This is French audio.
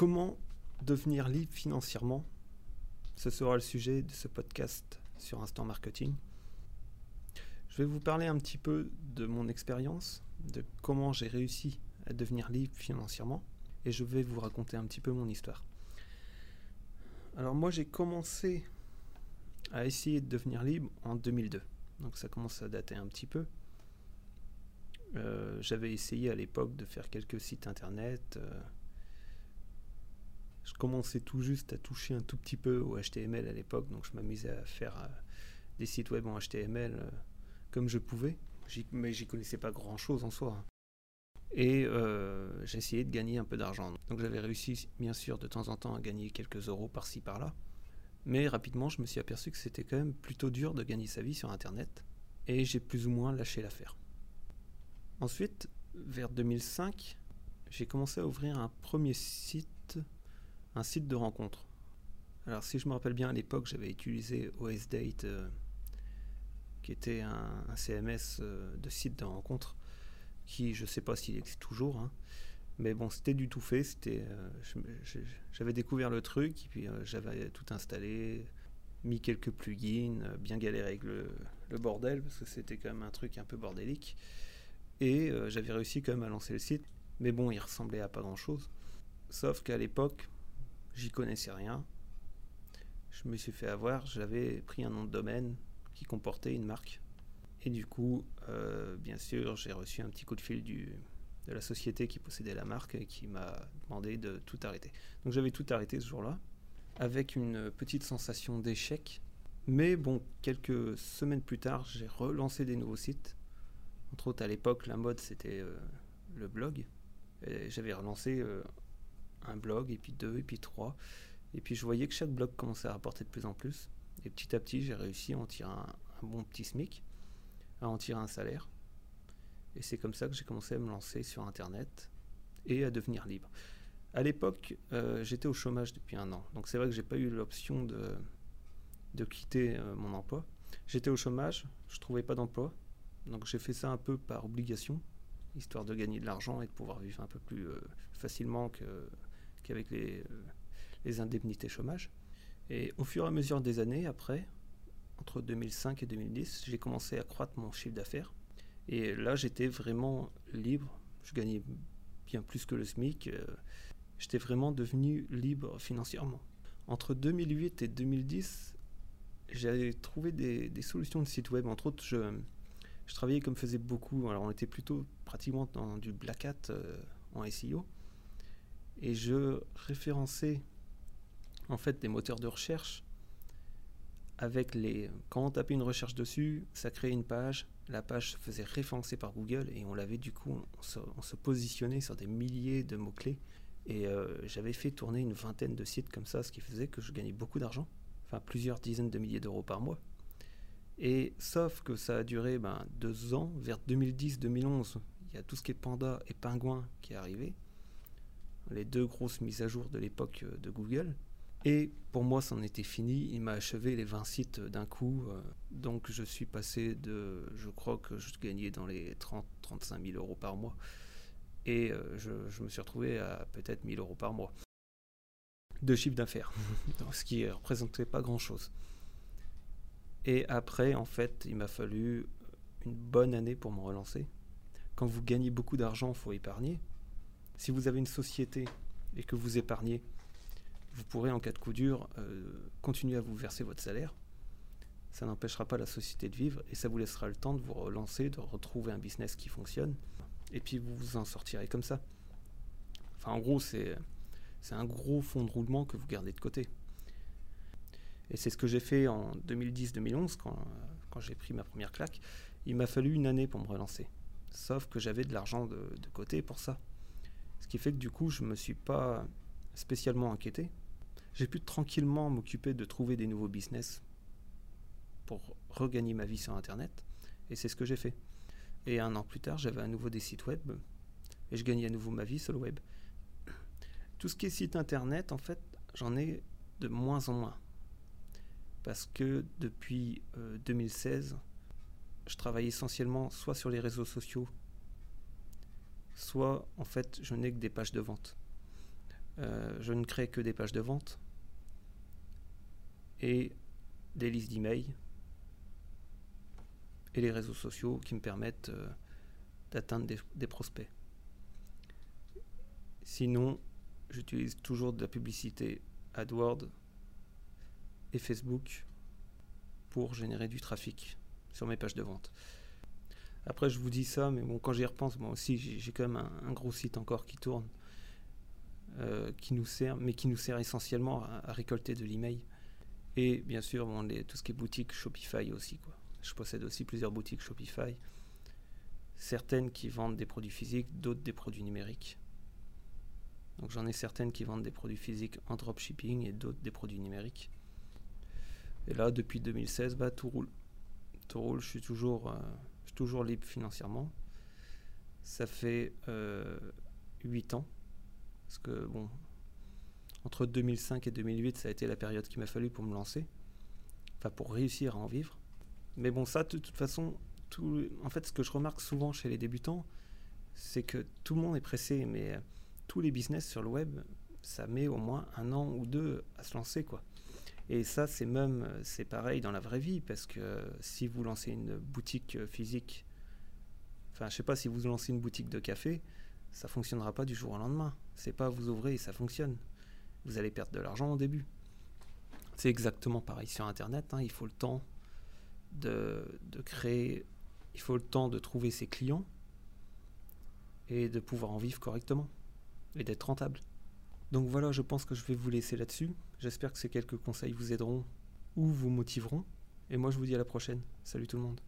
Comment devenir libre financièrement? Ce sera le sujet de ce podcast sur Instant Marketing. Je vais vous parler un petit peu de mon expérience, de comment j'ai réussi à devenir libre financièrement, et je vais vous raconter un petit peu mon histoire. Alors moi j'ai commencé à essayer de devenir libre en 2002, donc ça commence à dater un petit peu. Euh, j'avais essayé à l'époque de faire quelques sites internet. Euh, je commençais tout juste à toucher un tout petit peu au HTML à l'époque, donc je m'amusais à faire euh, des sites web en HTML comme je pouvais, mais j'y connaissais pas grand chose en soi. Et j'essayais de gagner un peu d'argent. Donc j'avais réussi bien sûr de temps en temps à gagner quelques euros par-ci par-là. Mais rapidement je me suis aperçu que c'était quand même plutôt dur de gagner sa vie sur Internet. Et j'ai plus ou moins lâché l'affaire. Ensuite, vers 2005, j'ai commencé à ouvrir un premier site, un site de rencontre. Alors si je me rappelle bien à l'époque, j'avais utilisé OSDate, euh, qui était un, CMS euh, de site de rencontre, qui je ne sais pas s'il existe toujours, hein. mais bon, c'était du tout fait. C'était, euh, j'avais découvert le truc, et puis j'avais tout installé, mis quelques plugins, bien galéré avec le, le bordel, parce que c'était quand même un truc un peu bordélique. Et j'avais réussi quand même à lancer le site. Mais bon, il ressemblait à pas grand chose. Sauf qu'à l'époque, j'y connaissais rien. Je me suis fait avoir, j'avais pris un nom de domaine qui comportait une marque. Et du coup, euh, bien sûr, j'ai reçu un petit coup de fil du, de la société qui possédait la marque et qui m'a demandé de tout arrêter. Donc j'avais tout arrêté ce jour-là, avec une petite sensation d'échec. Mais bon, quelques semaines plus tard, j'ai relancé des nouveaux sites entre autres, à l'époque, la mode, c'était euh, le blog. J'avais relancé euh, un blog, et puis deux, et puis trois. Et puis je voyais que chaque blog commençait à rapporter de plus en plus. Et petit à petit, j'ai réussi à en tirer un, bon petit SMIC, à en tirer un salaire. Et c'est comme ça que j'ai commencé à me lancer sur Internet et à devenir libre. À l'époque, euh, j'étais au chômage depuis un an. Donc c'est vrai que j'ai pas eu l'option de, de quitter mon emploi. J'étais au chômage, je trouvais pas d'emploi. Donc j'ai fait ça un peu par obligation, histoire de gagner de l'argent et de pouvoir vivre un peu plus euh, facilement qu'avec euh, les indemnités chômage. Et au fur et à mesure des années, après, entre 2005 et 2010, j'ai commencé à croître mon chiffre d'affaires. Et là, j'étais vraiment libre. Je gagnais bien plus que le SMIC. Euh, j'étais vraiment devenu libre financièrement. Entre 2008 et 2010, j'ai trouvé des, solutions de site web. Entre autres, je, je travaillais comme faisait beaucoup. Alors on était plutôt pratiquement dans du black hat euh, en SEO. Et je référençais en fait des moteurs de recherche avec les. Quand on tapait une recherche dessus, ça créait une page. La page se faisait référencer par Google et on l'avait du coup, on se, positionnait sur des milliers de mots-clés. Et euh, j'avais fait tourner une vingtaine de sites comme ça, ce qui faisait que je gagnais beaucoup d'argent, enfin plusieurs dizaines de milliers d'euros par mois. Et sauf que ça a duré ben, deux ans, vers 2010-2011, il y a tout ce qui est Panda et Pingouin qui est arrivé, les deux grosses mises à jour de l'époque euh, de Google. Et pour moi, c'en était fini. Il m'a achevé les 20 sites d'un coup. Euh, donc je suis passé de, je crois que je gagnais dans les 30-35 000 euros par mois. Et euh, je, me suis retrouvé à peut-être 1000 euros par mois de chiffre d'affaires, ce qui ne représentait pas grand-chose. Et après, en fait, il m'a fallu une bonne année pour me relancer. Quand vous gagnez beaucoup d'argent, il faut épargner. Si vous avez une société et que vous épargnez, vous pourrez en cas de coup dur euh, continuer à vous verser votre salaire. Ça n'empêchera pas la société de vivre et ça vous laissera le temps de vous relancer, de retrouver un business qui fonctionne. Et puis vous vous en sortirez comme ça. Enfin, en gros, c'est un gros fond de roulement que vous gardez de côté. Et c'est ce que j'ai fait en 2010-2011 quand, quand j'ai pris ma première claque. Il m'a fallu une année pour me relancer. Sauf que j'avais de l'argent de, côté pour ça. Ce qui fait que du coup, je ne me suis pas spécialement inquiété. J'ai pu tranquillement m'occuper de trouver des nouveaux business pour regagner ma vie sur Internet. Et c'est ce que j'ai fait. Et un an plus tard, j'avais à nouveau des sites web. Et je gagnais à nouveau ma vie sur le web. Tout ce qui est site Internet, en fait, j'en ai de moins en moins parce que depuis 2016, euh, je travaille essentiellement soit sur les réseaux sociaux, soit en fait je n'ai que des pages de vente. Euh, je ne crée que des pages de vente et des listes d'emails et les réseaux sociaux qui me permettent euh, d'atteindre des, prospects. Sinon, j'utilise toujours de la publicité AdWords et Facebook pour générer du trafic sur mes pages de vente. Après, je vous dis ça, mais bon, quand j'y repense, moi aussi, j'ai quand même un, gros site encore qui tourne, euh, qui nous sert, mais qui nous sert essentiellement à, récolter de l'email. Et bien sûr, bon, tout ce qui est boutique Shopify aussi. Quoi. Je possède aussi plusieurs boutiques Shopify. Certaines qui vendent des produits physiques, d'autres des produits numériques. Donc j'en ai certaines qui vendent des produits physiques en dropshipping et d'autres des produits numériques. Et là, depuis 2016, bah, tout roule. Tout roule, je suis toujours, euh, toujours libre financièrement. Ça fait euh, 8 ans. Parce que, bon, entre 2005 et 2008, ça a été la période qu'il m'a fallu pour me lancer. Enfin, pour réussir à en vivre. Mais bon, ça, de toute façon, en fait, ce que je remarque souvent chez les débutants, c'est que tout le monde est pressé, mais euh, tous les business sur le web, ça met au moins un an ou deux à se lancer, quoi. Et ça, c'est même, c'est pareil dans la vraie vie, parce que si vous lancez une boutique physique, enfin, je sais pas, si vous lancez une boutique de café, ça fonctionnera pas du jour au lendemain. C'est pas vous ouvrez et ça fonctionne. Vous allez perdre de l'argent au début. C'est exactement pareil sur Internet. Hein. il faut le temps de, de créer, il faut le temps de trouver ses clients et de pouvoir en vivre correctement et d'être rentable. Donc voilà, je pense que je vais vous laisser là-dessus. J'espère que ces quelques conseils vous aideront ou vous motiveront. Et moi, je vous dis à la prochaine. Salut tout le monde.